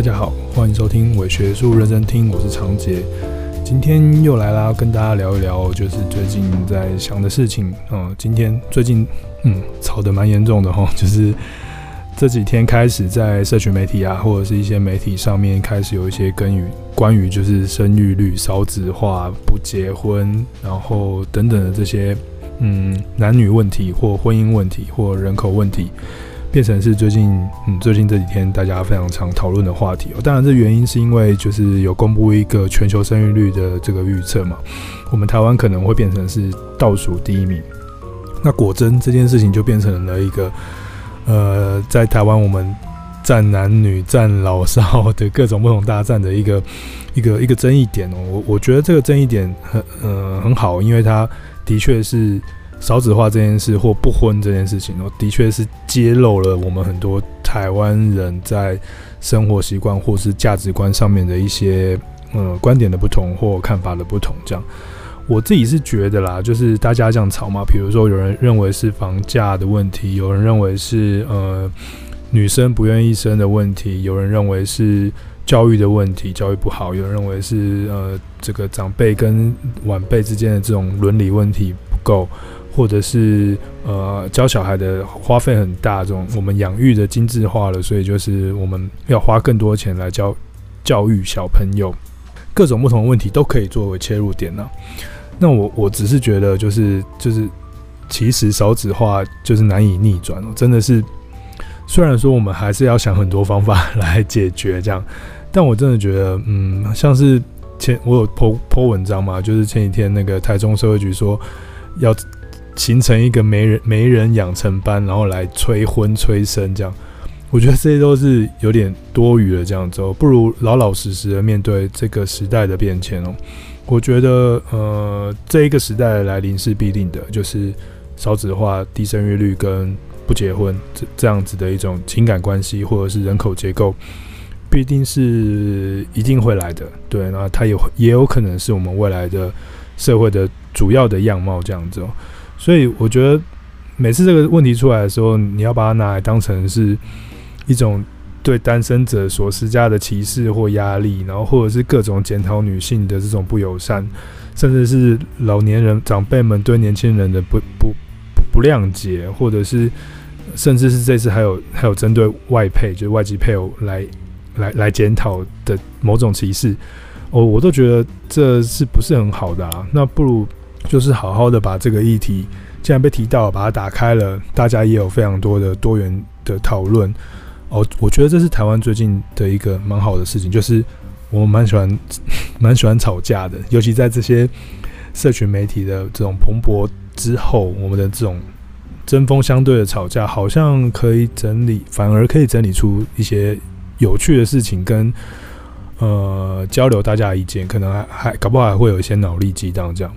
大家好，欢迎收听伪学术认真听，我是长杰。今天又来啦，跟大家聊一聊，就是最近在想的事情。嗯，今天最近嗯吵得蛮严重的哈，就是这几天开始在社群媒体啊，或者是一些媒体上面开始有一些关于关于就是生育率、少子化、不结婚，然后等等的这些嗯男女问题或婚姻问题或人口问题。变成是最近，嗯，最近这几天大家非常常讨论的话题哦。当然，这原因是因为就是有公布一个全球生育率的这个预测嘛，我们台湾可能会变成是倒数第一名。那果真这件事情就变成了一个，呃，在台湾我们战男女、战老少的各种不同大战的一个 一个一个争议点哦。我我觉得这个争议点很呃很好，因为它的确是。少子化这件事或不婚这件事情，哦，的确是揭露了我们很多台湾人在生活习惯或是价值观上面的一些呃观点的不同或看法的不同。这样，我自己是觉得啦，就是大家这样吵嘛，比如说有人认为是房价的问题，有人认为是呃女生不愿意生的问题，有人认为是教育的问题，教育不好，有人认为是呃这个长辈跟晚辈之间的这种伦理问题不够。或者是呃教小孩的花费很大，这种我们养育的精致化了，所以就是我们要花更多钱来教教育小朋友，各种不同的问题都可以作为切入点呢、那我我只是觉得就是就是其实少子化就是难以逆转，真的是虽然说我们还是要想很多方法来解决这样，但我真的觉得嗯像是前我有 po po 文章嘛，就是前几天那个台中社会局说要。形成一个媒人媒人养成班，然后来催婚催生，这样，我觉得这些都是有点多余的。这样子，不如老老实实的面对这个时代的变迁哦。我觉得，呃，这一个时代的来临是必定的，就是少子化、低生育率跟不结婚这这样子的一种情感关系，或者是人口结构，必定是一定会来的。对，那它也也有可能是我们未来的社会的主要的样貌，这样子哦。所以我觉得每次这个问题出来的时候，你要把它拿来当成是一种对单身者所施加的歧视或压力，然后或者是各种检讨女性的这种不友善，甚至是老年人长辈们对年轻人的不不不谅解，或者是甚至是这次还有还有针对外配，就是外籍配偶来来来检讨的某种歧视，哦，我都觉得这是不是很好的啊？那不如。就是好好的把这个议题，既然被提到，把它打开了，大家也有非常多的多元的讨论。哦，我觉得这是台湾最近的一个蛮好的事情，就是我们蛮喜欢 蛮喜欢吵架的，尤其在这些社群媒体的这种蓬勃之后，我们的这种针锋相对的吵架，好像可以整理，反而可以整理出一些有趣的事情跟呃交流大家的意见，可能还还搞不好还会有一些脑力激荡这样。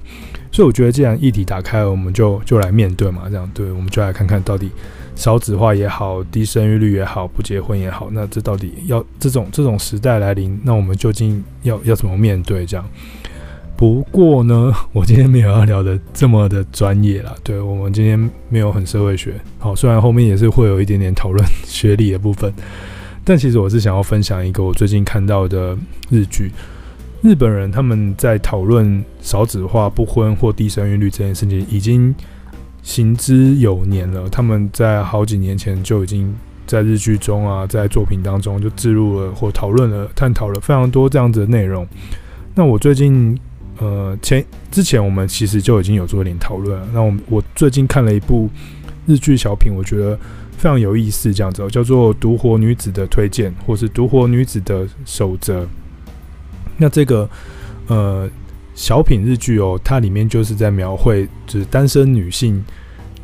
所以我觉得，既然议题打开了，我们就就来面对嘛。这样对，我们就来看看到底少子化也好，低生育率也好，不结婚也好，那这到底要这种这种时代来临，那我们究竟要要怎么面对？这样。不过呢，我今天没有要聊的这么的专业啦。对，我们今天没有很社会学。好，虽然后面也是会有一点点讨论学历的部分，但其实我是想要分享一个我最近看到的日剧。日本人他们在讨论少子化、不婚或低生育率这件事情，已经行之有年了。他们在好几年前就已经在日剧中啊，在作品当中就置入了或讨论了、探讨了非常多这样子的内容。那我最近呃前之前我们其实就已经有做一点讨论。那我我最近看了一部日剧小品，我觉得非常有意思，这样子叫做《独活女子的推荐》或是《独活女子的守则》。那这个呃小品日剧哦，它里面就是在描绘，就是单身女性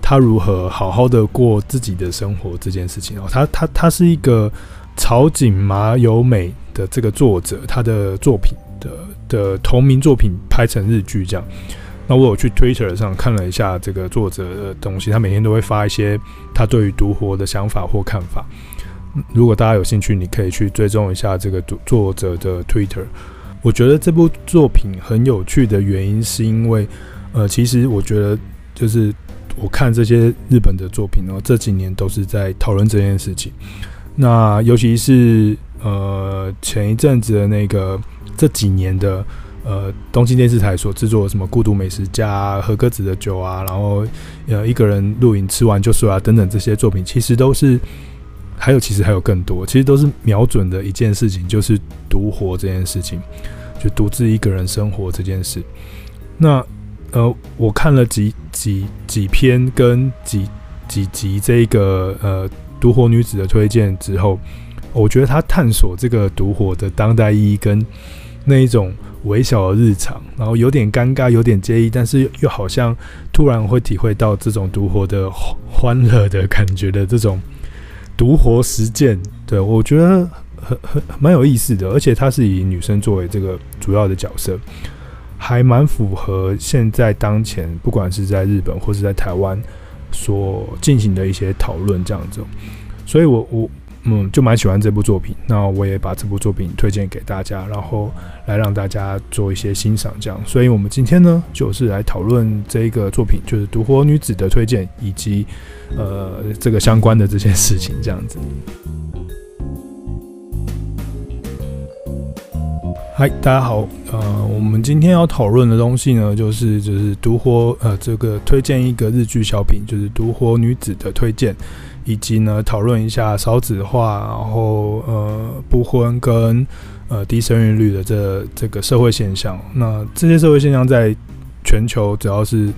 她如何好好的过自己的生活这件事情哦。她她她是一个草井麻由美的这个作者，她的作品的的同名作品拍成日剧这样。那我有去 Twitter 上看了一下这个作者的东西，他每天都会发一些他对于独活的想法或看法。如果大家有兴趣，你可以去追踪一下这个作者的 Twitter。我觉得这部作品很有趣的原因，是因为，呃，其实我觉得就是我看这些日本的作品哦，这几年都是在讨论这件事情。那尤其是呃前一阵子的那个这几年的呃东京电视台所制作的什么《孤独美食家》《和歌子的酒》啊，然后呃一个人录影吃完就睡啊等等这些作品，其实都是还有其实还有更多，其实都是瞄准的一件事情，就是独活这件事情，就独自一个人生活这件事。那呃，我看了几几几篇跟几几集这个呃独活女子的推荐之后，我觉得她探索这个独活的当代意义跟那一种微小的日常，然后有点尴尬，有点介意，但是又好像突然会体会到这种独活的欢乐的感觉的这种独活实践，对，我觉得很很蛮有意思的，而且它是以女生作为这个主要的角色。还蛮符合现在当前，不管是在日本或是在台湾所进行的一些讨论这样子，所以我我嗯就蛮喜欢这部作品。那我也把这部作品推荐给大家，然后来让大家做一些欣赏这样。所以我们今天呢，就是来讨论这一个作品，就是独活女子的推荐以及呃这个相关的这些事情这样子。嗨，大家好。呃，我们今天要讨论的东西呢，就是就是独活呃这个推荐一个日剧小品，就是独活女子的推荐，以及呢讨论一下少子化，然后呃不婚跟呃低生育率的这这个社会现象。那这些社会现象在全球只要是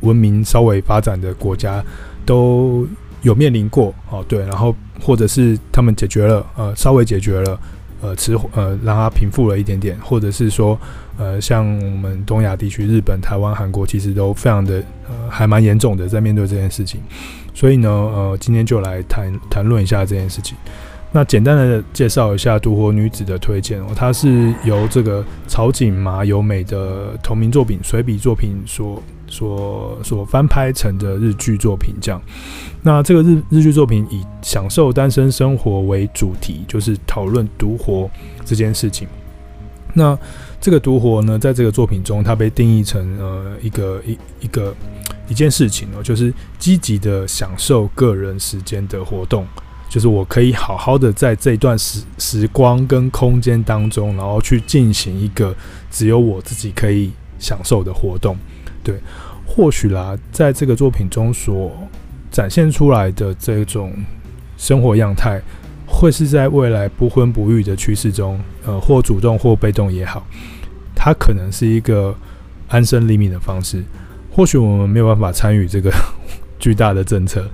文明稍微发展的国家都有面临过哦，对，然后或者是他们解决了，呃，稍微解决了。呃，迟呃，让它平复了一点点，或者是说，呃，像我们东亚地区，日本、台湾、韩国，其实都非常的呃，还蛮严重的，在面对这件事情。所以呢，呃，今天就来谈谈论一下这件事情。那简单的介绍一下独活女子的推荐哦，它是由这个草井麻由美的同名作品随笔作品所。所所翻拍成的日剧作品，这样，那这个日日剧作品以享受单身生活为主题，就是讨论独活这件事情。那这个独活呢，在这个作品中，它被定义成呃一个一一个一件事情哦，就是积极的享受个人时间的活动，就是我可以好好的在这段时时光跟空间当中，然后去进行一个只有我自己可以享受的活动。对，或许啦，在这个作品中所展现出来的这种生活样态，会是在未来不婚不育的趋势中，呃，或主动或被动也好，它可能是一个安身立命的方式。或许我们没有办法参与这个 巨大的政策，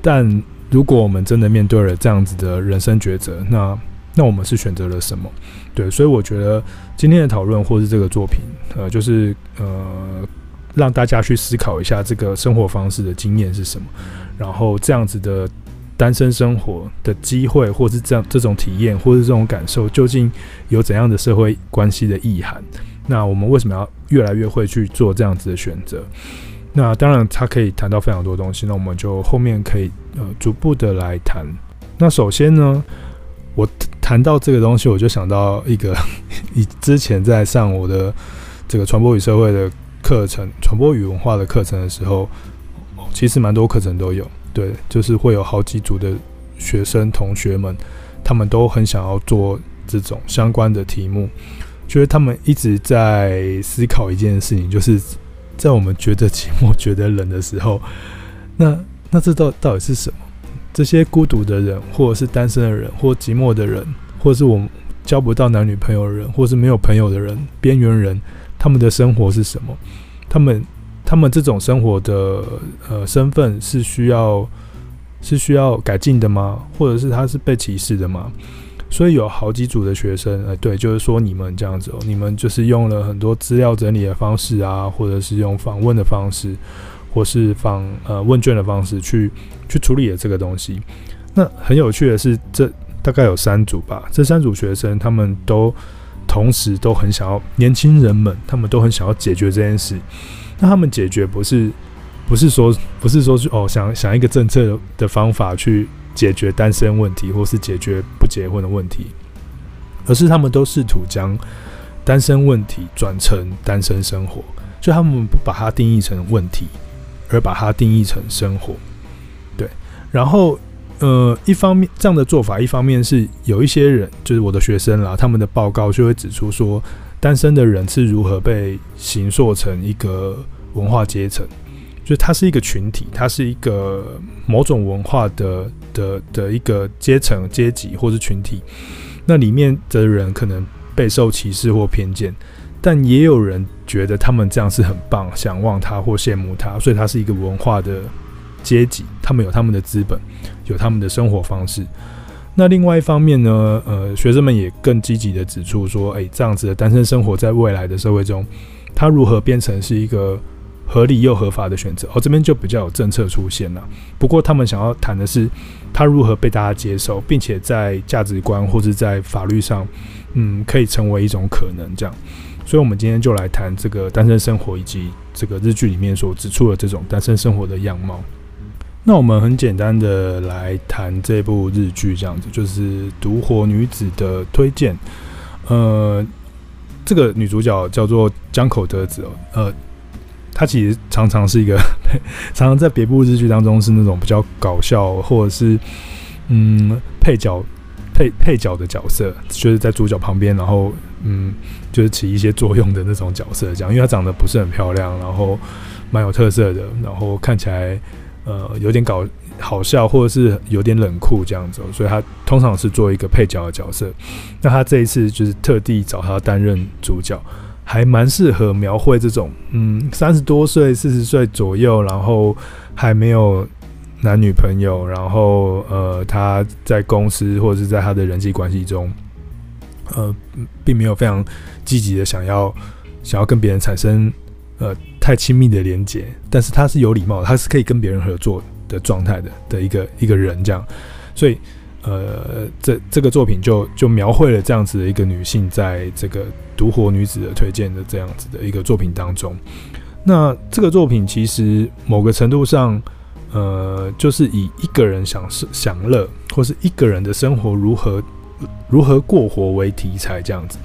但如果我们真的面对了这样子的人生抉择，那那我们是选择了什么？对，所以我觉得今天的讨论或是这个作品，呃，就是呃。让大家去思考一下这个生活方式的经验是什么，然后这样子的单身生活的机会，或是这样这种体验，或是这种感受，究竟有怎样的社会关系的意涵？那我们为什么要越来越会去做这样子的选择？那当然，它可以谈到非常多东西。那我们就后面可以呃逐步的来谈。那首先呢，我谈到这个东西，我就想到一个，以之前在上我的这个传播与社会的。课程传播与文化的课程的时候，其实蛮多课程都有，对，就是会有好几组的学生同学们，他们都很想要做这种相关的题目，就是他们一直在思考一件事情，就是在我们觉得寂寞、觉得冷的时候，那那这到到底是什么？这些孤独的人，或者是单身的人，或寂寞的人，或者是我们交不到男女朋友的人，或是没有朋友的人，边缘人。他们的生活是什么？他们他们这种生活的呃身份是需要是需要改进的吗？或者是他是被歧视的吗？所以有好几组的学生，呃，对，就是说你们这样子哦，你们就是用了很多资料整理的方式啊，或者是用访问的方式，或是访呃问卷的方式去去处理了这个东西。那很有趣的是，这大概有三组吧，这三组学生他们都。同时都很想要，年轻人们他们都很想要解决这件事。那他们解决不是不是说不是说哦想想一个政策的方法去解决单身问题，或是解决不结婚的问题，而是他们都试图将单身问题转成单身生活。就他们不把它定义成问题，而把它定义成生活。对，然后呃，一方面这样的做法，一方面是有一些人，就是我的学生啦，他们的报告就会指出说，单身的人是如何被形塑成一个文化阶层，就是它是一个群体，它是一个某种文化的的的一个阶层、阶级或是群体。那里面的人可能备受歧视或偏见，但也有人觉得他们这样是很棒，想望他或羡慕他，所以他是一个文化的阶级，他们有他们的资本，有他们的生活方式。那另外一方面呢，呃，学生们也更积极地指出说，诶、这样子的单身生活在未来的社会中，它如何变成是一个合理又合法的选择？哦，这边就比较有政策出现了。不过他们想要谈的是，它如何被大家接受，并且在价值观或者在法律上，嗯，可以成为一种可能这样。所以，我们今天就来谈这个单身生活以及这个日剧里面所指出的这种单身生活的样貌。那我们很简单的来谈这部日剧，这样子就是《独活女子》的推荐。呃，这个女主角叫做江口德子哦，呃，她其实常常是一个，常常在别部日剧当中是那种比较搞笑，或者是嗯配角配配角的角色，就是在主角旁边，然后嗯就是起一些作用的那种角色，这样，因为她长得不是很漂亮，然后蛮有特色的，然后看起来。呃，有点搞好笑，或者是有点冷酷这样子，所以他通常是做一个配角的角色。那他这一次就是特地找他担任主角，还蛮适合描绘这种，嗯，三十多岁、四十岁左右，然后还没有男女朋友，然后呃，他在公司或者是在他的人际关系中，呃，并没有非常积极的想要想要跟别人产生。呃，太亲密的连接，但是他是有礼貌，他是可以跟别人合作的状态的的一个一个人这样，所以呃，这这个作品就就描绘了这样子的一个女性，在这个独活女子的推荐的这样子的一个作品当中，那这个作品其实某个程度上，呃，就是以一个人享受享乐，或是一个人的生活如何如何过活为题材这样子，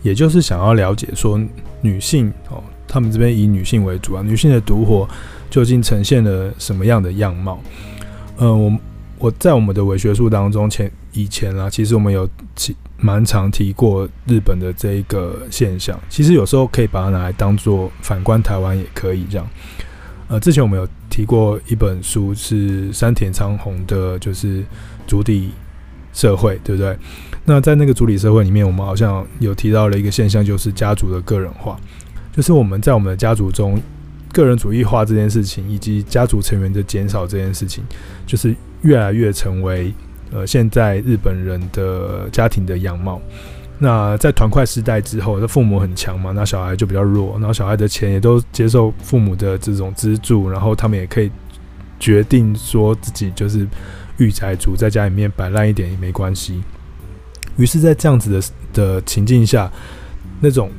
也就是想要了解说女性哦。他们这边以女性为主啊，女性的独活究竟呈现了什么样的样貌？嗯，我我在我们的伪学术当中前以前啊，其实我们有其蛮常提过日本的这一个现象。其实有时候可以把它拿来当做反观台湾也可以这样。呃，之前我们有提过一本书是山田昌宏的，就是主体社会，对不对？那在那个主体社会里面，我们好像有提到了一个现象，就是家族的个人化。就是我们在我们的家族中，个人主义化这件事情，以及家族成员的减少这件事情，就是越来越成为呃现在日本人的家庭的样貌。那在团块时代之后，那父母很强嘛，那小孩就比较弱，然后小孩的钱也都接受父母的这种资助，然后他们也可以决定说自己就是御宅族，在家里面摆烂一点也没关系。于是，在这样子的的情境下，那种。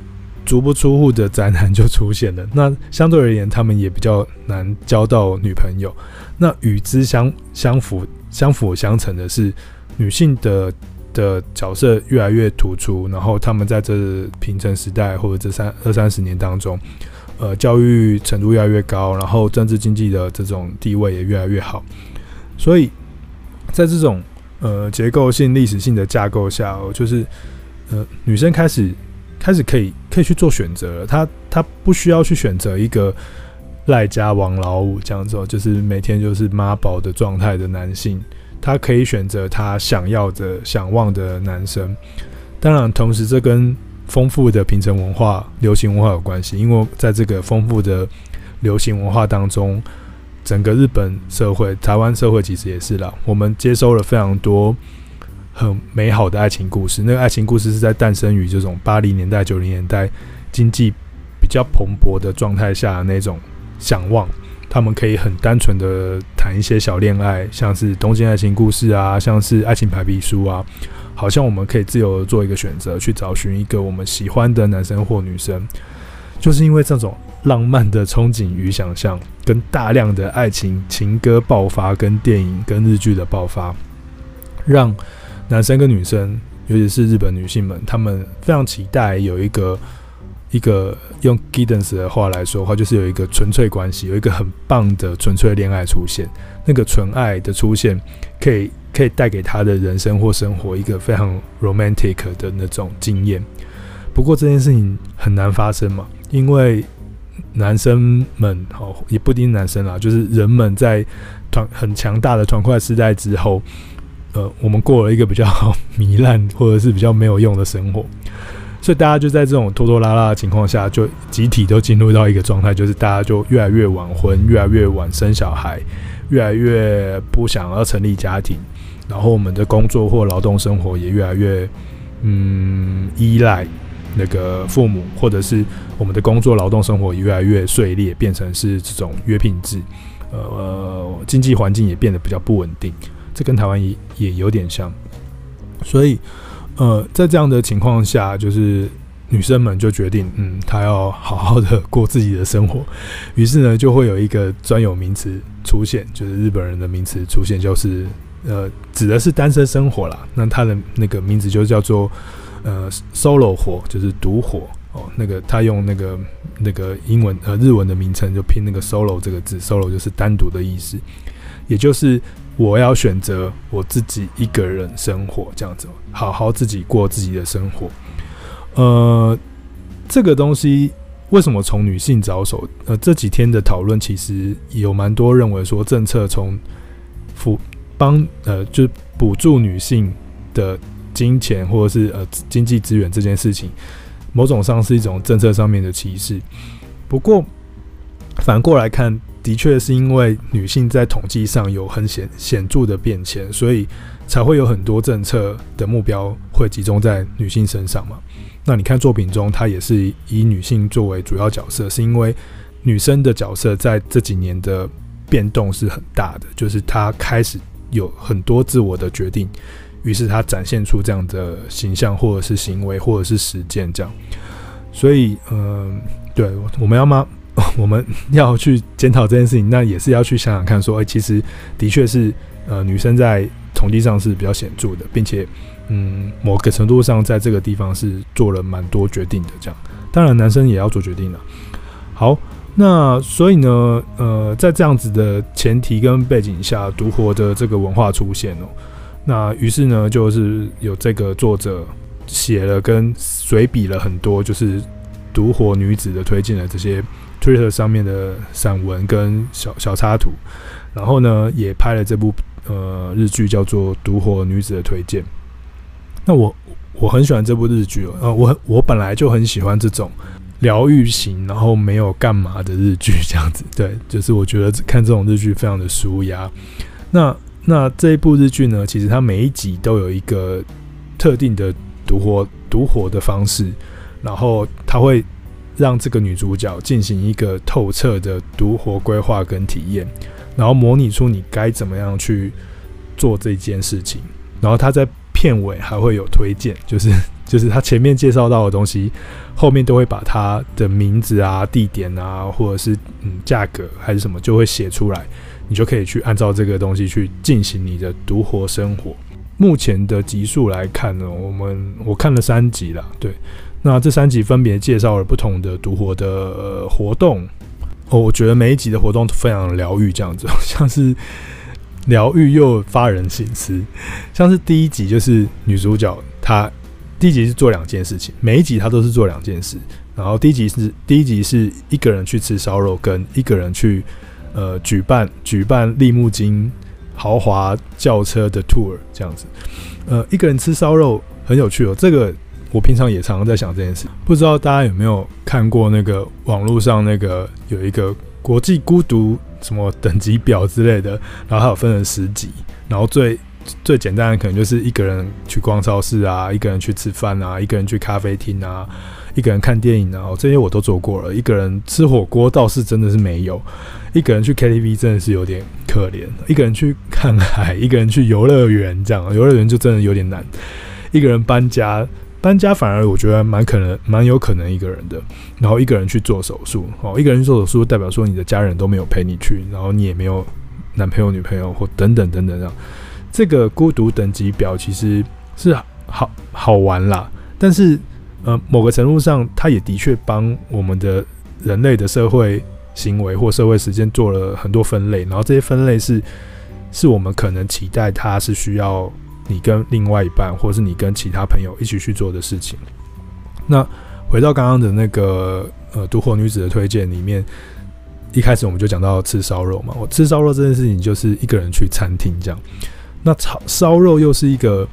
足不出户的宅男就出现了。那相对而言，他们也比较难交到女朋友。那与之相相辅相辅相成的是，女性的的角色越来越突出。然后他们在这平成时代或者这三二三十年当中，呃，教育程度越来越高，然后政治经济的这种地位也越来越好。所以在这种呃结构性历史性的架构下，就是呃女生开始。开始可以可以去做选择了，他他不需要去选择一个赖家王老五这样子，就是每天就是妈宝的状态的男性，他可以选择他想要的、想望的男生。当然，同时这跟丰富的平成文化、流行文化有关系，因为在这个丰富的流行文化当中，整个日本社会、台湾社会其实也是啦，我们接收了非常多。很美好的爱情故事，那个爱情故事是在诞生于这种八零年代、九零年代经济比较蓬勃的状态下那种想望。他们可以很单纯的谈一些小恋爱，像是东京爱情故事啊，像是爱情白皮书啊，好像我们可以自由的做一个选择，去找寻一个我们喜欢的男生或女生。就是因为这种浪漫的憧憬与想象，跟大量的爱情情歌爆发，跟电影跟日剧的爆发，让。男生跟女生，尤其是日本女性们，她们非常期待有一个一个用 Giddens 的话来说的话，就是有一个纯粹关系，有一个很棒的纯粹恋爱出现。那个纯爱的出现，可以可以带给他的人生或生活一个非常 romantic 的那种经验。不过这件事情很难发生嘛，因为男生们哦，也不一定男生啦，就是人们在团很强大的团块时代之后，呃，我们过了一个比较 糜烂或者是比较没有用的生活。所以大家就在这种拖拖拉拉的情况下，就集体都进入到一个状态，就是大家就越来越晚婚，越来越晚生小孩，越来越不想要成立家庭，然后我们的工作或劳动生活也越来越嗯依赖那个父母，或者是我们的工作劳动生活也越来越碎裂，变成是这种约聘制，呃，经济环境也变得比较不稳定，这跟台湾也也有点像，所以。呃，在这样的情况下，就是女生们就决定，嗯，她要好好的过自己的生活。于是呢，就会有一个专有名词出现，就是日本人的名词出现，就是呃，指的是单身生活啦。那它的那个名字就叫做呃，solo 活，就是独活哦。那个他用那个那个英文呃日文的名称就拼那个 solo 这个字，solo 就是单独的意思，也就是。我要选择我自己一个人生活，这样子，好好自己过自己的生活。呃，这个东西为什么从女性着手？呃，这几天的讨论其实有蛮多认为说，政策从辅帮呃，就补助女性的金钱或者是呃经济资源这件事情，某种上是一种政策上面的歧视。不过反过来看。的确是因为女性在统计上有很显显著的变迁，所以才会有很多政策的目标会集中在女性身上嘛。那你看作品中，它也是以女性作为主要角色，是因为女生的角色在这几年的变动是很大的，就是她开始有很多自我的决定，于是她展现出这样的形象，或者是行为，或者是实践这样。所以，嗯、对，我们要吗？我们要去检讨这件事情，那也是要去想想看，说，哎，其实的确是，呃，女生在统计上是比较显著的，并且，嗯，某个程度上在这个地方是做了蛮多决定的。这样，当然男生也要做决定了。好，那所以呢，呃，在这样子的前提跟背景下，独活的这个文化出现哦，那于是呢，就是有这个作者写了跟随笔了很多，就是独活女子的推荐的这些。Twitter 上面的散文跟小小插图，然后呢，也拍了这部呃日剧，叫做《独活女子的推荐》。那我我很喜欢这部日剧哦，呃，我我本来就很喜欢这种疗愈型，然后没有干嘛的日剧这样子。对，就是我觉得看这种日剧非常的舒压。那那这一部日剧呢，其实它每一集都有一个特定的独活独活的方式，然后它会。让这个女主角进行一个透彻的独活规划跟体验，然后模拟出你该怎么样去做这件事情。然后她在片尾还会有推荐，就是就是她前面介绍到的东西，后面都会把她的名字啊、地点啊，或者是嗯价格还是什么，就会写出来，你就可以去按照这个东西去进行你的独活生活。目前的集数来看呢，我们我看了三集了，对。那这三集分别介绍了不同的独活的、活动，哦，我觉得每一集的活动都非常疗愈，这样子，像是疗愈又发人省思。像是第一集就是女主角，她第一集是做两件事情，每一集她都是做两件事。然后第一集是第一集是一个人去吃烧肉，跟一个人去呃举办举办利木津豪华轿车的 tour 这样子。呃，一个人吃烧肉很有趣哦，这个。我平常也常常在想这件事，不知道大家有没有看过那个网络上那个有一个国际孤独什么等级表之类的，然后它有分成十级，然后最最简单的可能就是一个人去逛超市啊，一个人去吃饭啊，一个人去咖啡厅啊，一个人看电影啊，这些我都做过了。一个人吃火锅倒是真的是没有，一个人去 KTV 真的是有点可怜，一个人去看海，一个人去游乐园这样，游乐园就真的有点难，一个人搬家。搬家反而我觉得蛮可能，蛮有可能一个人的。然后一个人去做手术，哦，一个人去做手术代表说你的家人都没有陪你去，然后你也没有男朋友、女朋友或等等等等这样。这个孤独等级表其实是好好玩啦，但是呃，某个程度上，它也的确帮我们的人类的社会行为或社会实践做了很多分类，然后这些分类是是我们可能期待它是需要你跟另外一半，或是你跟其他朋友一起去做的事情。那回到刚刚的那个呃，独活女子的推荐里面，一开始我们就讲到吃烧肉嘛。我吃烧肉这件事情，就是一个人去餐厅这样。那炒烧肉又是一个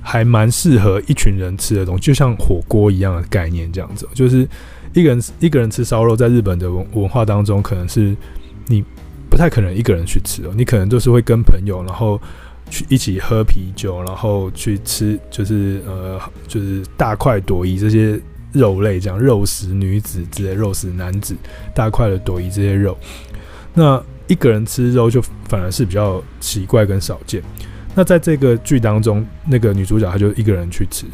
还蛮适合一群人吃的东西，就像火锅一样的概念这样子。就是一个人一个人吃烧肉，在日本的文文化当中，可能是你不太可能一个人去吃哦，你可能都是会跟朋友，然后去一起喝啤酒，然后去吃，就是呃，就是大快朵颐这些肉类，这样肉食女子之类，肉食男子大块的朵颐这些肉，那。一个人吃肉就反而是比较奇怪跟少见。那在这个剧当中，那个女主角她就一个人去吃。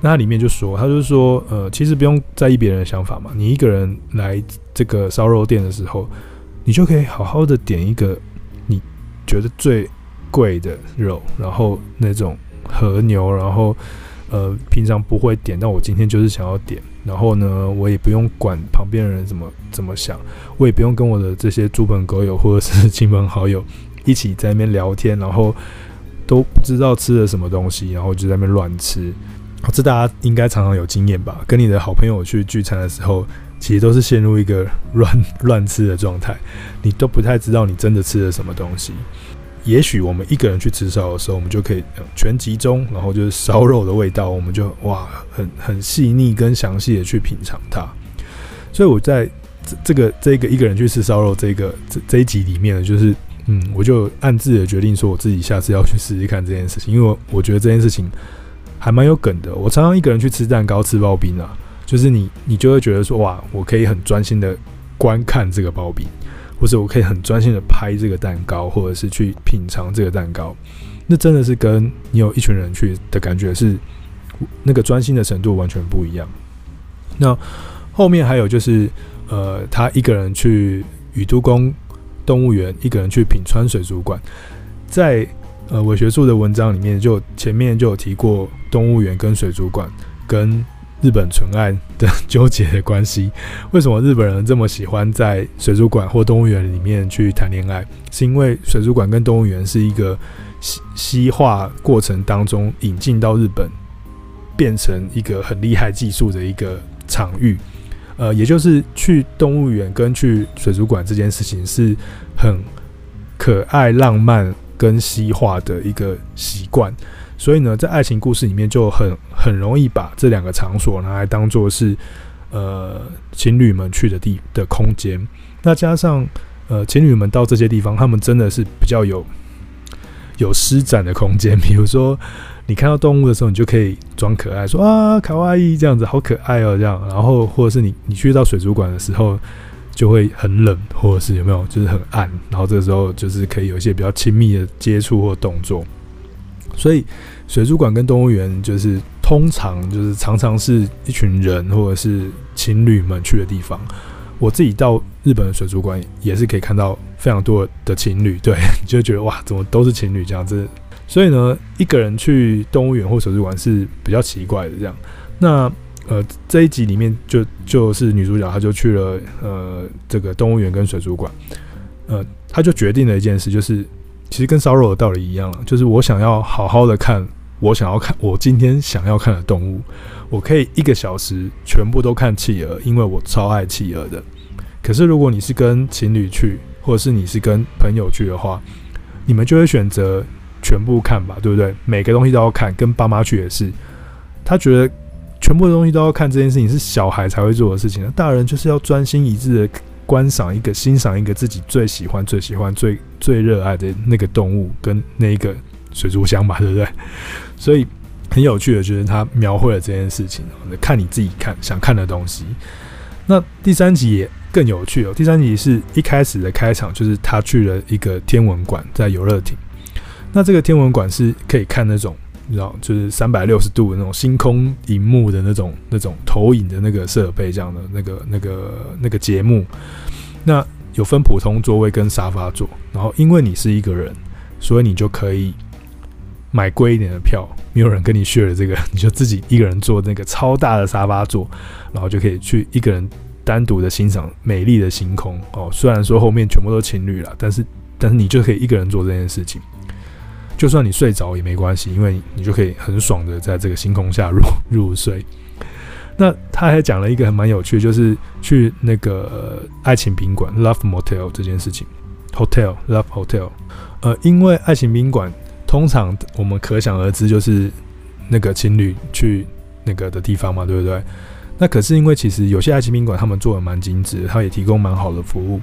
那她里面就说，她就说，呃，其实不用在意别人的想法嘛。你一个人来这个烧肉店的时候，你就可以好好的点一个你觉得最贵的肉，然后那种和牛，然后呃平常不会点，但我今天就是想要点。然后呢，我也不用管旁边的人怎么怎么想，我也不用跟我的这些猪朋狗友或者是亲朋好友一起在那边聊天，然后都不知道吃了什么东西，然后就在那边乱吃。这大家应该常常有经验吧？跟你的好朋友去聚餐的时候，其实都是陷入一个乱乱吃的状态，你都不太知道你真的吃了什么东西。也许我们一个人去吃烧的时候，我们就可以全集中，然后就是烧肉的味道，我们就哇，很很细腻跟详细的去品尝它。所以我在这这个这个一个人去吃烧肉这个这这一集里面呢，就是嗯，我就暗自的决定说，我自己下次要去试试看这件事情，因为我觉得这件事情还蛮有梗的。我常常一个人去吃蛋糕、吃刨冰啊，就是你你就会觉得说，哇，我可以很专心的观看这个刨冰。或者我可以很专心的拍这个蛋糕，或者是去品尝这个蛋糕，那真的是跟你有一群人去的感觉是那个专心的程度完全不一样。那后面还有就是，呃，他一个人去宇都宫动物园，一个人去品川水族馆，在呃伪学术的文章里面就前面就有提过动物园跟水族馆跟。日本纯爱的纠结的关系，为什么日本人这么喜欢在水族馆或动物园里面去谈恋爱？是因为水族馆跟动物园是一个西西化过程当中引进到日本，变成一个很厉害技术的一个场域。呃，也就是去动物园跟去水族馆这件事情是很可爱、浪漫跟西化的一个习惯。所以呢，在爱情故事里面就很很容易把这两个场所拿来当做是呃情侣们去的地的空间。那加上呃情侣们到这些地方，他们真的是比较有有施展的空间。比如说，你看到动物的时候，你就可以装可爱，说啊卡哇伊这样子，好可爱哦这样。然后或者是你你去到水族馆的时候，就会很冷，或者是有没有就是很暗。然后这个时候就是可以有一些比较亲密的接触或动作。所以，水族馆跟动物园就是通常就是常常是一群人或者是情侣们去的地方。我自己到日本的水族馆也是可以看到非常多的情侣，对，就觉得哇，怎么都是情侣这样子。所以呢，一个人去动物园或水族馆是比较奇怪的这样。那呃，这一集里面就就是女主角她就去了呃这个动物园跟水族馆，呃，她就决定了一件事，就是。其实跟烧肉的道理一样了，就是我想要好好的看，我想要看我今天想要看的动物，我可以一个小时全部都看企鹅，因为我超爱企鹅的。可是如果你是跟情侣去，或者是你是跟朋友去的话，你们就会选择全部看吧，对不对？每个东西都要看，跟爸妈去也是，他觉得全部的东西都要看这件事情是小孩才会做的事情，大人就是要专心一致的。观赏一个、欣赏一个自己最喜欢、最喜欢、最最热爱的那个动物，跟那一个水族箱吧，对不对？所以很有趣的，就是他描绘了这件事情。看你自己看想看的东西。那第三集也更有趣哦。第三集是一开始的开场，就是他去了一个天文馆，在游乐亭。那这个天文馆是可以看那种。你知道，就是三百六十度的那种星空荧幕的那种、那种投影的那个设备，这样的那个、那个、那个节目。那有分普通座位跟沙发座，然后因为你是一个人，所以你就可以买贵一点的票，没有人跟你 share 这个，你就自己一个人坐那个超大的沙发座，然后就可以去一个人单独的欣赏美丽的星空哦。虽然说后面全部都情侣了，但是但是你就可以一个人做这件事情，就算你睡着也没关系，因为你就可以很爽的在这个星空下入入睡。那他还讲了一个很蛮有趣，就是去那个爱情宾馆 Love Motel 这件事情，Hotel Love Hotel，呃，因为爱情宾馆通常我们可想而知就是那个情侣去那个的地方嘛，对不对？那可是因为其实有些爱情宾馆他们做的蛮精致，他也提供蛮好的服务，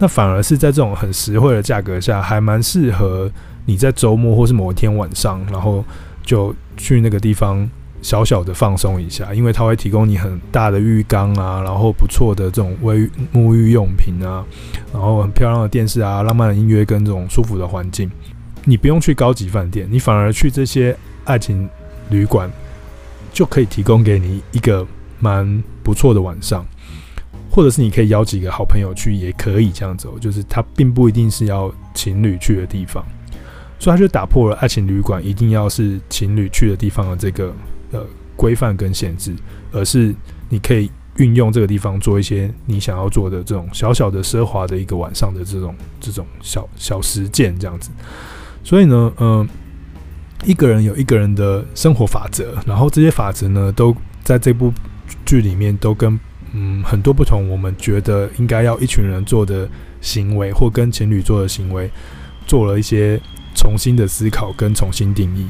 那反而是在这种很实惠的价格下，还蛮适合你在周末或是某一天晚上，然后就去那个地方。小小的放松一下，因为它会提供你很大的浴缸啊，然后不错的这种卫沐浴用品啊，然后很漂亮的电视啊，浪漫的音乐跟这种舒服的环境。你不用去高级饭店，你反而去这些爱情旅馆，就可以提供给你一个蛮不错的晚上，或者是你可以邀几个好朋友去，也可以这样走，就是它并不一定是要情侣去的地方，所以它就打破了爱情旅馆一定要是情侣去的地方的这个。呃规范跟限制，而是你可以运用这个地方做一些你想要做的这种小小的奢华的一个晚上的这种这种小小实践这样子。所以呢，嗯、一个人有一个人的生活法则，然后这些法则呢，都在这部剧里面都跟嗯很多不同我们觉得应该要一群人做的行为，或跟情侣做的行为，做了一些重新的思考跟重新定义。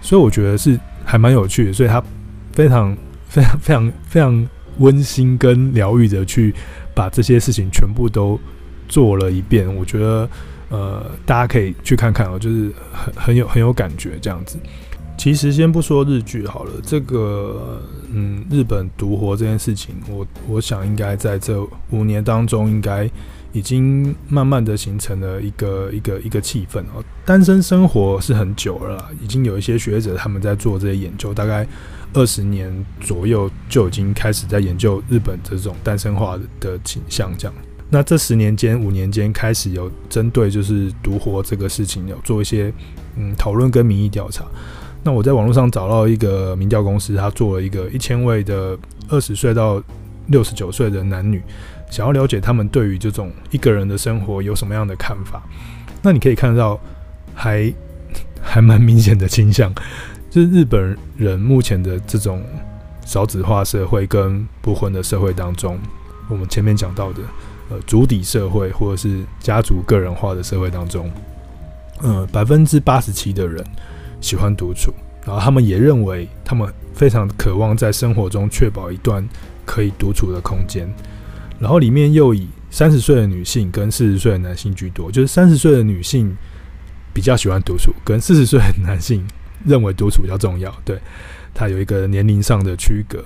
所以我觉得是。还蛮有趣的，所以他非常非常非常非常温馨跟疗愈的去把这些事情全部都做了一遍。我觉得呃，大家可以去看看哦，就是很很有很有感觉这样子。其实先不说日剧好了，这个嗯，日本独活这件事情，我我想应该在这五年当中应该。已经慢慢的形成了一个一个一个气氛哦。单身生活是很久了，已经有一些学者他们在做这些研究，大概二十年左右就已经开始在研究日本这种单身化的倾向。这样，那这十年间、五年间开始有针对就是独活这个事情有做一些嗯讨论跟民意调查。那我在网络上找到一个民调公司，他做了一个一千位的二十岁到六十九岁的男女。想要了解他们对于这种一个人的生活有什么样的看法，那你可以看到还 还蛮明显的倾向，就是日本人目前的这种少子化社会跟不婚的社会当中，我们前面讲到的呃族邸社会或者是家族个人化的社会当中，呃百分之八十七的人喜欢独处，然后他们也认为他们非常渴望在生活中确保一段可以独处的空间。然后里面又以三十岁的女性跟四十岁的男性居多，就是三十岁的女性比较喜欢独处，跟四十岁的男性认为独处比较重要。对，它有一个年龄上的区隔。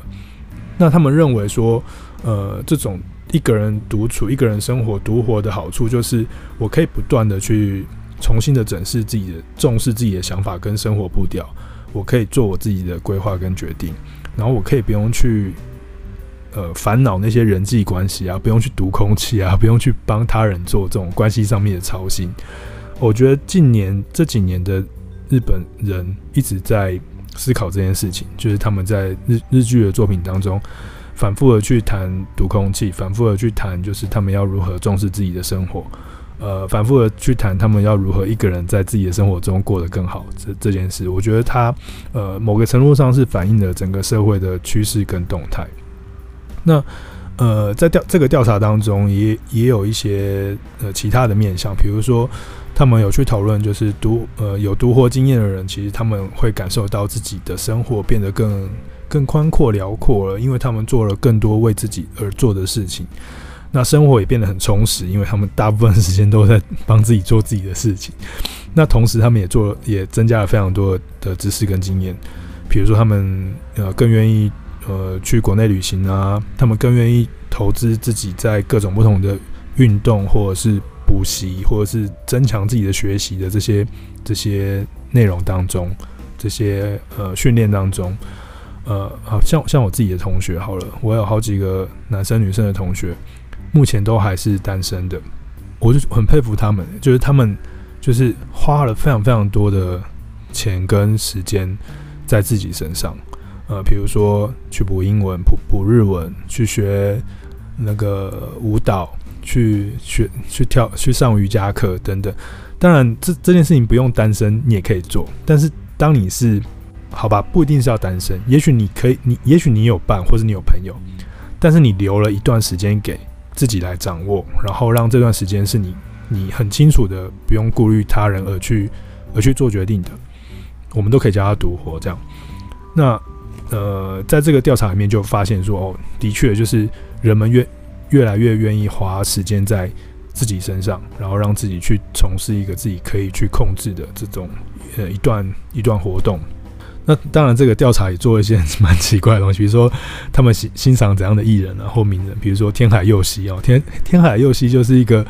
那他们认为说，呃，这种一个人独处、一个人生活、独活的好处，就是我可以不断的去重新的审视自己的、重视自己的想法跟生活步调，我可以做我自己的规划跟决定，然后我可以不用去。呃，烦恼那些人际关系啊，不用去读空气啊，不用去帮他人做这种关系上面的操心。我觉得近年这几年的日本人一直在思考这件事情，就是他们在日日剧的作品当中反复的去谈读空气，反复的去谈就是他们要如何重视自己的生活，呃，反复的去谈他们要如何一个人在自己的生活中过得更好这这件事。我觉得他呃某个程度上是反映了整个社会的趋势跟动态。那呃，在调这个调查当中也，也有一些呃其他的面向，比如说他们有去讨论，就是独呃有独活经验的人，其实他们会感受到自己的生活变得更更宽阔辽阔了，因为他们做了更多为自己而做的事情，那生活也变得很充实，因为他们大部分时间都在帮自己做自己的事情。那同时，他们也做了，也增加了非常多的知识跟经验，比如说他们呃更愿意。呃，去国内旅行啊，他们更愿意投资自己在各种不同的运动，或者是补习，或者是增强自己的学习的这些这些内容当中，这些呃训练当中，呃，好像像我自己的同学，好了，我有好几个男生女生的同学，目前都还是单身的，我就很佩服他们，就是他们就是花了非常非常多的钱跟时间在自己身上，呃，比如说去补英文、补补日文、去学那个舞蹈、去学去跳、去上瑜伽课等等。当然，这这件事情不用单身你也可以做，但是当你是好吧，不一定是要单身，也许你可以，你也许你有伴或者你有朋友，但是你留了一段时间给自己来掌握，然后让这段时间是你你很清楚的，不用顾虑他人而去而去做决定的。我们都可以叫他独活这样。那呃，在这个调查里面就发现说，哦，的确就是人们越越来越愿意花时间在自己身上，然后让自己去从事一个自己可以去控制的这种呃一段一段活动。那当然，这个调查也做了一些 蛮奇怪的东西，比如说他们欣欣赏怎样的艺人啊或名人，比如说天海佑希哦，天天海佑希就是一个。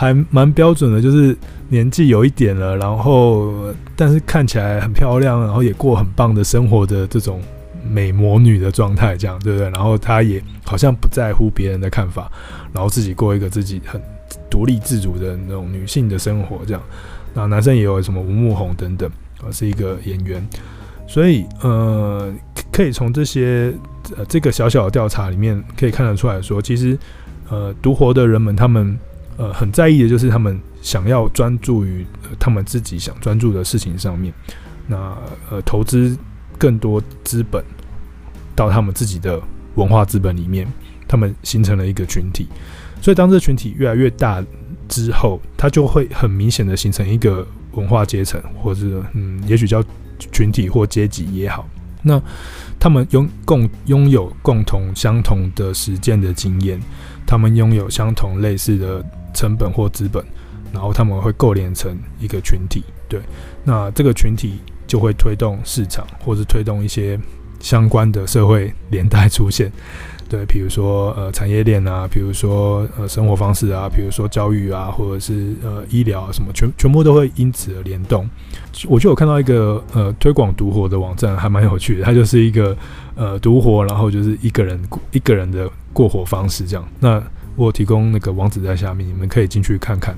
还蛮标准的，就是年纪有一点了，然后但是看起来很漂亮，然后也过很棒的生活的这种美魔女的状态，这样对不对？然后她也好像不在乎别人的看法，然后自己过一个自己很独立自主的那种女性的生活，这样。那男生也有什么吴木宏等等，啊，是一个演员，所以呃，可以从这些呃这个小小的调查里面可以看得出来说，其实呃独活的人们他们。呃，很在意的就是他们想要专注于他们自己想专注的事情上面，那呃，投资更多资本到他们自己的文化资本里面，他们形成了一个群体。所以，当这个群体越来越大之后，它就会很明显的形成一个文化阶层，或者嗯，也许叫群体或阶级也好。那他们拥共拥有共同相同的实践的经验，他们拥有相同类似的。成本或资本，然后他们会构连成一个群体，对，那这个群体就会推动市场，或是推动一些相关的社会连带出现，对，比如说呃产业链啊，比如说呃生活方式啊，比如说教育啊，或者是呃医疗啊什么，全全部都会因此而联动。我就有看到一个呃推广独活的网站，还蛮有趣的，它就是一个呃独活，然后就是一个人一个人的过活方式这样，那。我提供那个网址在下面，你们可以进去看看。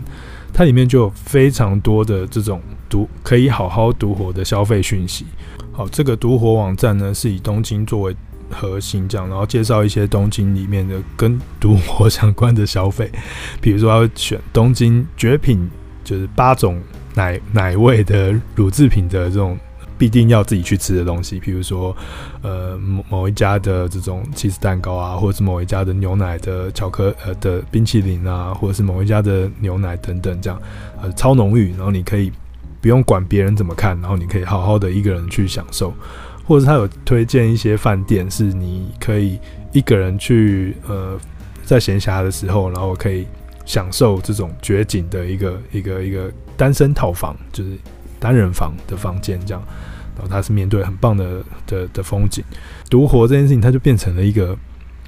它里面就有非常多的这种独可以好好独活的消费讯息。好，这个独活网站呢是以东京作为核心，这样，然后介绍一些东京里面的跟独活相关的消费，比如说要选东京绝品，就是八种奶奶味的乳制品的这种。必定要自己去吃的东西，比如说，呃，某某一家的这种起司蛋糕啊，或者是某一家的牛奶的巧克呃的冰淇淋啊，或者是某一家的牛奶等等，这样呃超浓郁，然后你可以不用管别人怎么看，然后你可以好好的一个人去享受，或者他有推荐一些饭店，是你可以一个人去呃在闲暇的时候，然后可以享受这种绝景的一个一个一个单身套房，就是。单人房的房间这样，然后它是面对很棒的的的风景。独活这件事情，它就变成了一个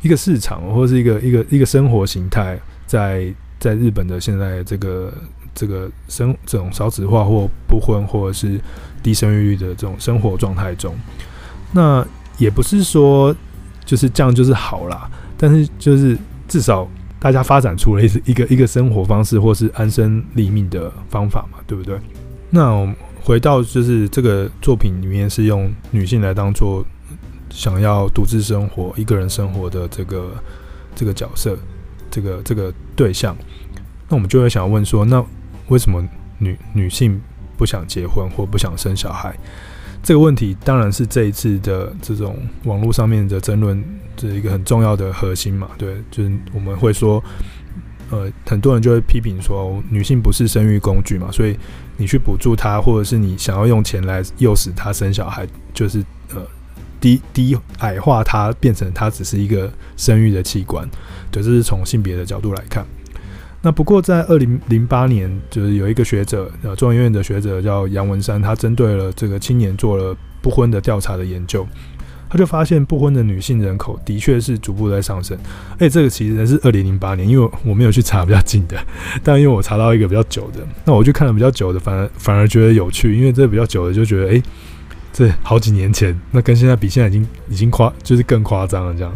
一个市场，或者是一个一个一个生活形态，在在日本的现在这个这个生这种少子化或不婚或者是低生育率的这种生活状态中，那也不是说就是这样就是好啦，但是就是至少大家发展出了一一个一个生活方式，或是安身立命的方法嘛，对不对？那我们回到就是这个作品里面是用女性来当做想要独自生活、一个人生活的这个这个角色，这个这个对象。那我们就会想要问说，那为什么女女性不想结婚或不想生小孩？这个问题当然是这一次的这种网络上面的争论这一个很重要的核心嘛。对，就是我们会说。呃，很多人就会批评说，女性不是生育工具嘛，所以你去补助她，或者是你想要用钱来诱使她生小孩，就是呃低低矮化她，变成她只是一个生育的器官。对，这是从性别的角度来看。那不过在二零零八年，就是有一个学者，呃，中研院的学者叫杨文山，他针对了这个青年做了不婚的调查的研究。他就发现不婚的女性人口的确是逐步在上升，哎，这个其实是二零零八年，因为我没有去查比较近的，但因为我查到一个比较久的，那我去看了比较久的，反而反而觉得有趣，因为这比较久的就觉得，哎，这好几年前，那跟现在比，现在已经已经夸就是更夸张了。这样，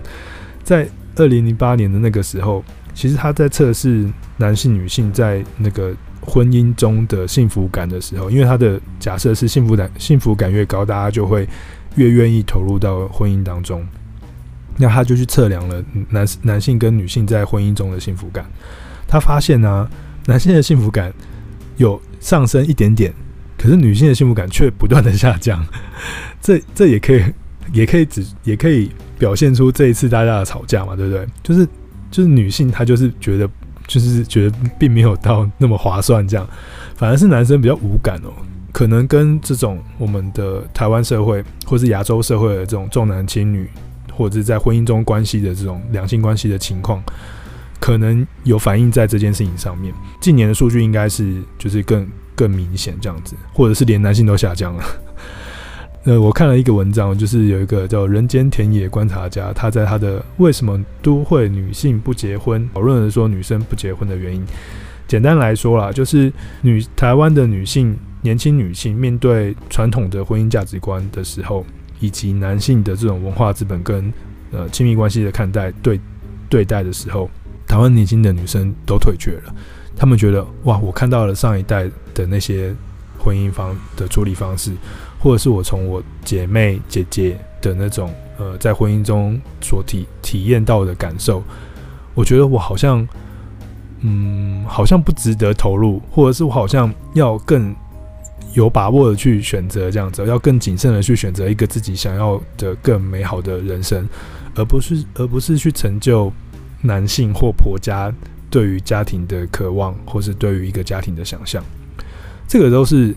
在二零零八年的那个时候，其实他在测试男性、女性在那个婚姻中的幸福感的时候，因为他的假设是幸福感幸福感越高，大家就会越愿意投入到婚姻当中。那他就去测量了男男性跟女性在婚姻中的幸福感，他发现呢、男性的幸福感有上升一点点，可是女性的幸福感却不断的下降。这这也可以也可以指也可以表现出这一次大家的吵架嘛，对不对？就是就是女性她就是觉得就是觉得并没有到那么划算这样，反而是男生比较无感哦，可能跟这种我们的台湾社会或是亚洲社会的这种重男轻女。或者是在婚姻中关系的这种两性关系的情况，可能有反映在这件事情上面。近年的数据应该是就是更更明显这样子，或者是连男性都下降了。呃，我看了一个文章，就是有一个叫人间田野观察家，他在他的为什么都会女性不结婚讨论说女生不结婚的原因。简单来说啦，就是女台湾的女性年轻女性面对传统的婚姻价值观的时候。以及男性的这种文化资本跟呃亲密关系的看待对对待的时候，台湾年轻的女生都退却了。他们觉得哇，我看到了上一代的那些婚姻方的处理方式，或者是我从我姐妹姐姐的那种呃在婚姻中所体体验到的感受，我觉得我好像嗯好像不值得投入，或者是我好像要更。有把握的去选择这样子，要更谨慎的去选择一个自己想要的更美好的人生，而不是而不是去成就男性或婆家对于家庭的渴望，或是对于一个家庭的想象。这个都是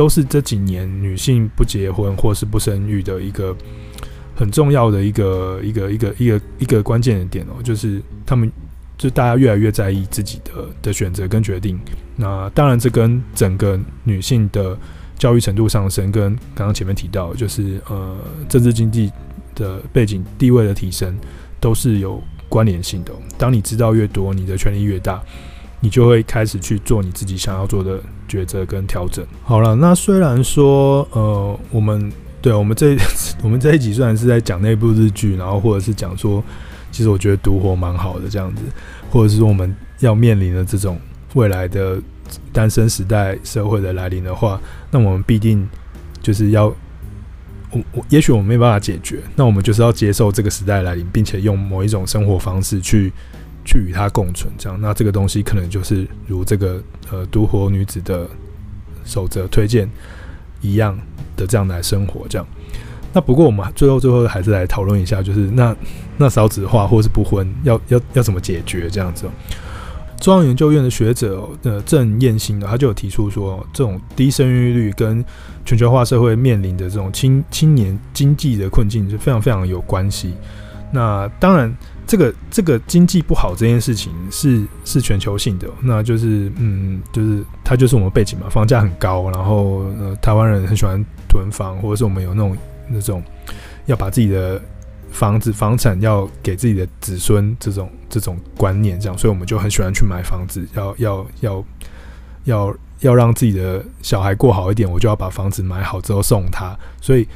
都是这几年女性不结婚或是不生育的一个很重要的一个一个一个一个一个关键的点哦，就是他们。就大家越来越在意自己的的选择跟决定，那当然这跟整个女性的教育程度上升，跟刚刚前面提到，就是呃政治经济的背景地位的提升，都是有关联性的。当你知道越多，你的权力越大，你就会开始去做你自己想要做的抉择跟调整。好了，那虽然说呃我们对我们这 我们这一集虽然是在讲那部日剧，然后或者是讲说。其实我觉得独活蛮好的，这样子，或者是说我们要面临的这种未来的单身时代社会的来临的话，那我们必定就是要，我我也许我们没办法解决，那我们就是要接受这个时代来临，并且用某一种生活方式去去与它共存，这样，那这个东西可能就是如这个呃独活女子的守则推荐一样的这样来生活，这样。那不过我们最后最后还是来讨论一下，就是那那少子化或是不婚要要要怎么解决这样子？中央研究院的学者呃郑燕兴呢，他就有提出说，这种低生育率跟全球化社会面临的这种青青年经济的困境是非常非常有关系。那当然，这个这个经济不好这件事情是是全球性的，那就是嗯，就是它就是我们背景嘛，房价很高，然后台湾人很喜欢囤房，或者是我们有那种。那种要把自己的房子房产要给自己的子孙这种这种观念，这样，所以我们就很喜欢去买房子，要要要要要让自己的小孩过好一点，我就要把房子买好之后送他。所以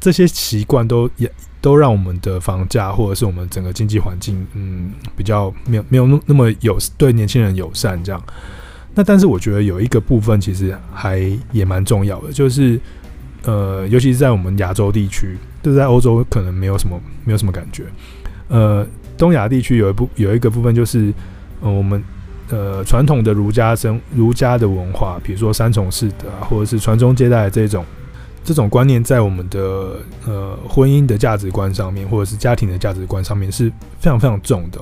这些习惯都也都让我们的房价或者是我们整个经济环境，嗯，比较没有没有那么友对年轻人友善这样。那但是我觉得有一个部分其实还也蛮重要的，就是。呃，尤其是在我们亚洲地区，就是在欧洲可能没有什么没有什么感觉。呃，东亚地区有一部有一个部分就是，呃，我们呃传统的儒家生儒家的文化，比如说三从四德啊，或者是传宗接代这种这种观念，在我们的呃婚姻的价值观上面，或者是家庭的价值观上面是非常非常重的。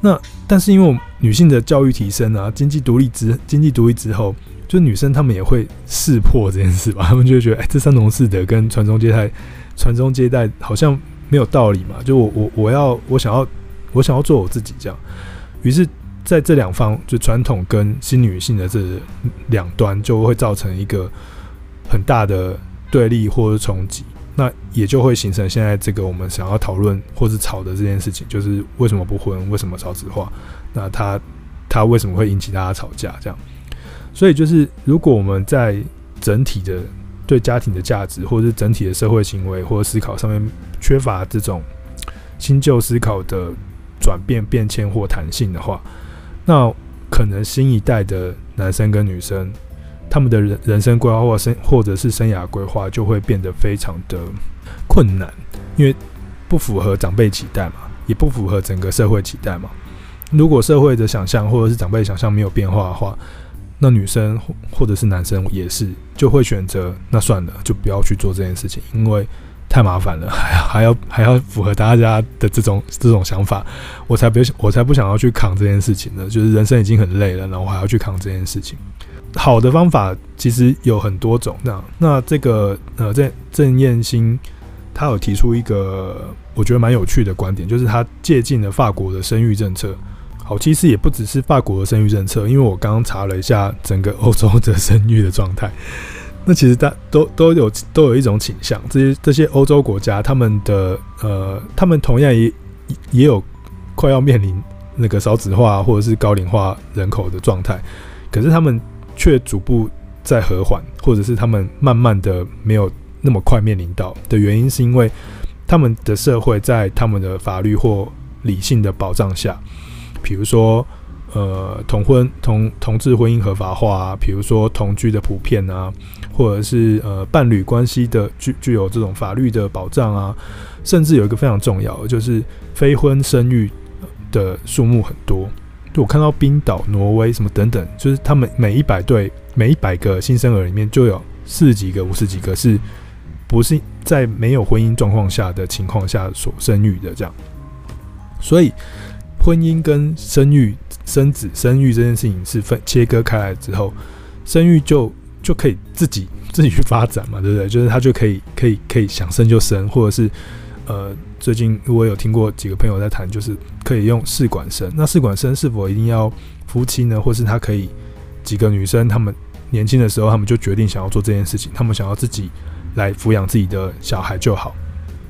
那但是因为女性的教育提升啊，经济独立之经济独立之后。就女生她们也会识破这件事吧，她们就会觉得，哎、这三从四德跟传宗接代，传宗接代好像没有道理嘛。就我我我要我想要我想要做我自己这样，于是在这两方，就传统跟新女性的这两端，就会造成一个很大的对立或者冲击，那也就会形成现在这个我们想要讨论或是吵的这件事情，就是为什么不婚，为什么少子化，那他他为什么会引起大家吵架这样？所以就是，如果我们在整体的对家庭的价值，或者是整体的社会行为或者思考上面缺乏这种新旧思考的转变、变迁或弹性的话，那可能新一代的男生跟女生，他们的人人生规划或生或者是生涯规划就会变得非常的困难，因为不符合长辈期待嘛，也不符合整个社会期待嘛。如果社会的想象或者是长辈想象没有变化的话，那女生或者是男生也是就会选择那算了，就不要去做这件事情，因为太麻烦了，还要还要还要符合大家的这种这种想法，我才不我才不想要去扛这件事情呢。就是人生已经很累了，然后还要去扛这件事情。好的方法其实有很多种，那那这个呃，郑郑燕兴他有提出一个我觉得蛮有趣的观点，就是他借鉴了法国的生育政策。好，其实也不只是法国的生育政策，因为我刚刚查了一下整个欧洲的生育的状态，那其实大都都有都有一种倾向，这些这些欧洲国家他们的呃，他们同样也也有快要面临那个少子化或者是高龄化人口的状态，可是他们。却逐步在和缓，或者是他们慢慢的没有那么快面临到的原因，是因为他们的社会在他们的法律或理性的保障下，比如说呃同婚同同志婚姻合法化啊，比如说同居的普遍啊，或者是呃伴侣关系的具具有这种法律的保障啊，甚至有一个非常重要就是非婚生育的数目很多。就我看到冰岛、挪威什么等等，就是他们每一百对、每一百个新生儿里面就有四十几个、五十几个是，不是在没有婚姻状况下的情况下所生育的这样。所以，婚姻跟生育、生子、生育这件事情是分切割开来之后，生育就就可以自己自己去发展嘛，对不对？就是他就可以可以可以想生就生，或者是。呃，最近我有听过几个朋友在谈，就是可以用试管生。那试管生是否一定要夫妻呢？或是他可以几个女生，她们年轻的时候，她们就决定想要做这件事情，她们想要自己来抚养自己的小孩就好，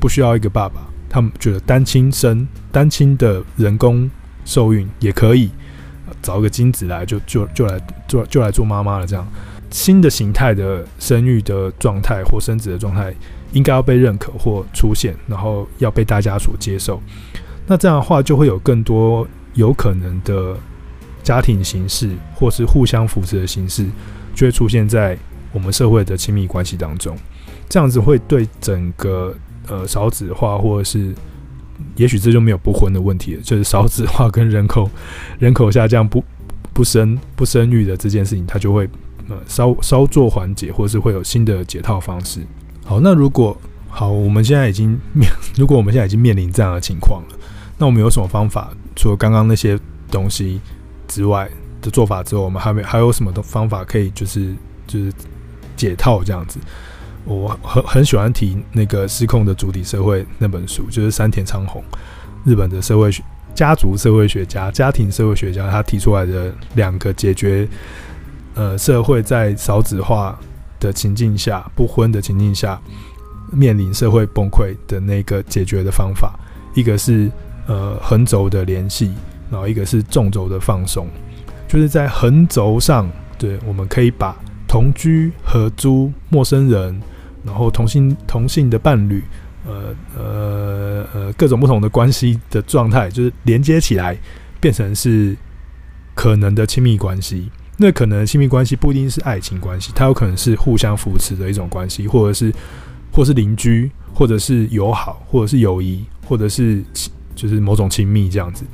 不需要一个爸爸。他们觉得单亲生、单亲的人工受孕也可以，找一个精子来就就就来做就来做妈妈了。这样新的形态的生育的状态或生殖的状态。应该要被认可或出现，然后要被大家所接受。那这样的话，就会有更多有可能的家庭形式，或是互相扶持的形式，就会出现在我们社会的亲密关系当中。这样子会对整个呃少子化，或者是也许这就没有不婚的问题了，就是少子化跟人口人口下降不不生不生育的这件事情，它就会呃稍稍作缓解，或是会有新的解套方式。好，那如果好，我们现在已经面，如果我们现在已经面临这样的情况了，那我们有什么方法？除了刚刚那些东西之外的做法之后，我们还没还有什么的方法可以就是就是解套这样子？我很很喜欢提那个《失控的主体社会》那本书，就是山田昌宏，日本的社会学家族社会学家、家庭社会学家，他提出来的两个解决呃社会在少子化。的情境下，不婚的情境下，面临社会崩溃的那个解决的方法，一个是呃横轴的联系，然后一个是纵轴的放松。就是在横轴上，对，我们可以把同居、合租、陌生人，然后同性同性的伴侣，呃呃呃各种不同的关系的状态，就是连接起来，变成是可能的亲密关系。那可能亲密关系不一定是爱情关系，它有可能是互相扶持的一种关系，或者是，或是邻居，或者是友好，或者是友谊，或者是就是某种亲密这样子。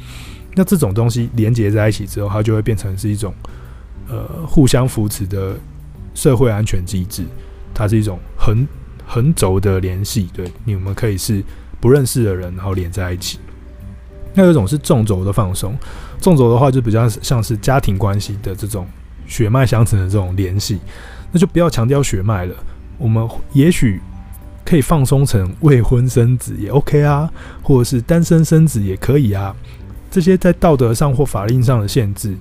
那这种东西连接在一起之后，它就会变成是一种呃互相扶持的社会安全机制。它是一种横横轴的联系，对，你们可以是不认识的人，然后连在一起。那有一种是纵轴的放松，纵轴的话就比较像是家庭关系的这种血脉相承的这种联系，那就不要强调血脉了。我们也许可以放松成未婚生子也 OK 啊，或者是单身生子也可以啊。这些在道德上或法令上的限制，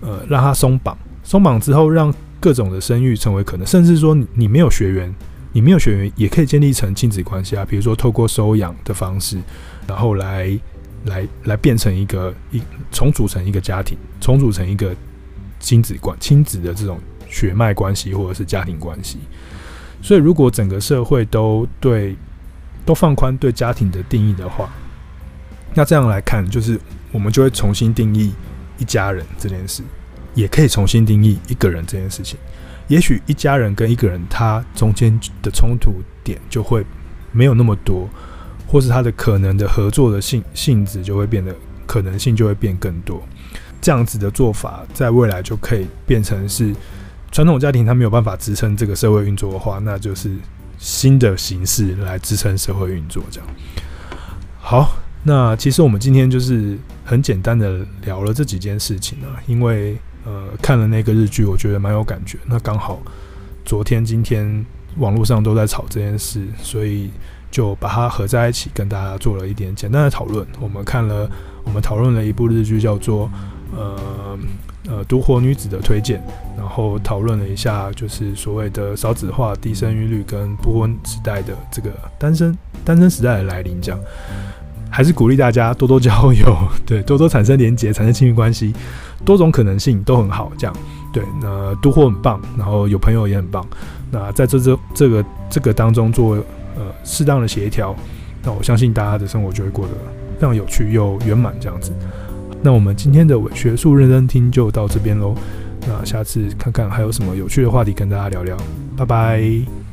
呃，让它松绑，松绑之后，让各种的生育成为可能，甚至说你没有血缘，你没有血缘也可以建立成亲子关系啊。比如说透过收养的方式，然后来。来来变成一个一重组成一个家庭，重组成一个亲子关亲子的这种血脉关系或者是家庭关系。所以，如果整个社会都对都放宽对家庭的定义的话，那这样来看，就是我们就会重新定义一家人这件事。也可以重新定义一个人这件事情。也许一家人跟一个人，他中间的冲突点就会没有那么多，或是他的可能的合作的性性质就会变得可能性就会变更多。这样子的做法，在未来就可以变成是传统家庭他没有办法支撑这个社会运作的话，那就是新的形式来支撑社会运作。这样好，那其实我们今天就是很简单的聊了这几件事情啊，因为。呃，看了那个日剧，我觉得蛮有感觉。那刚好昨天、今天网络上都在吵这件事，所以就把它合在一起，跟大家做了一点简单的讨论。我们看了，我们讨论了一部日剧，叫做呃呃《独活女子的推荐》，然后讨论了一下，就是所谓的少子化、低生育率跟不婚时代的这个单身单身时代的来临，这样。还是鼓励大家多多交友，对，多多产生连结，产生亲密关系，多种可能性都很好。这样，对，那独活很棒，然后有朋友也很棒。那在这这这个这个当中做呃适当的协调，那我相信大家的生活就会过得非常有趣又圆满这样子。那我们今天的学术认真听就到这边喽。那下次看看还有什么有趣的话题跟大家聊聊。拜拜。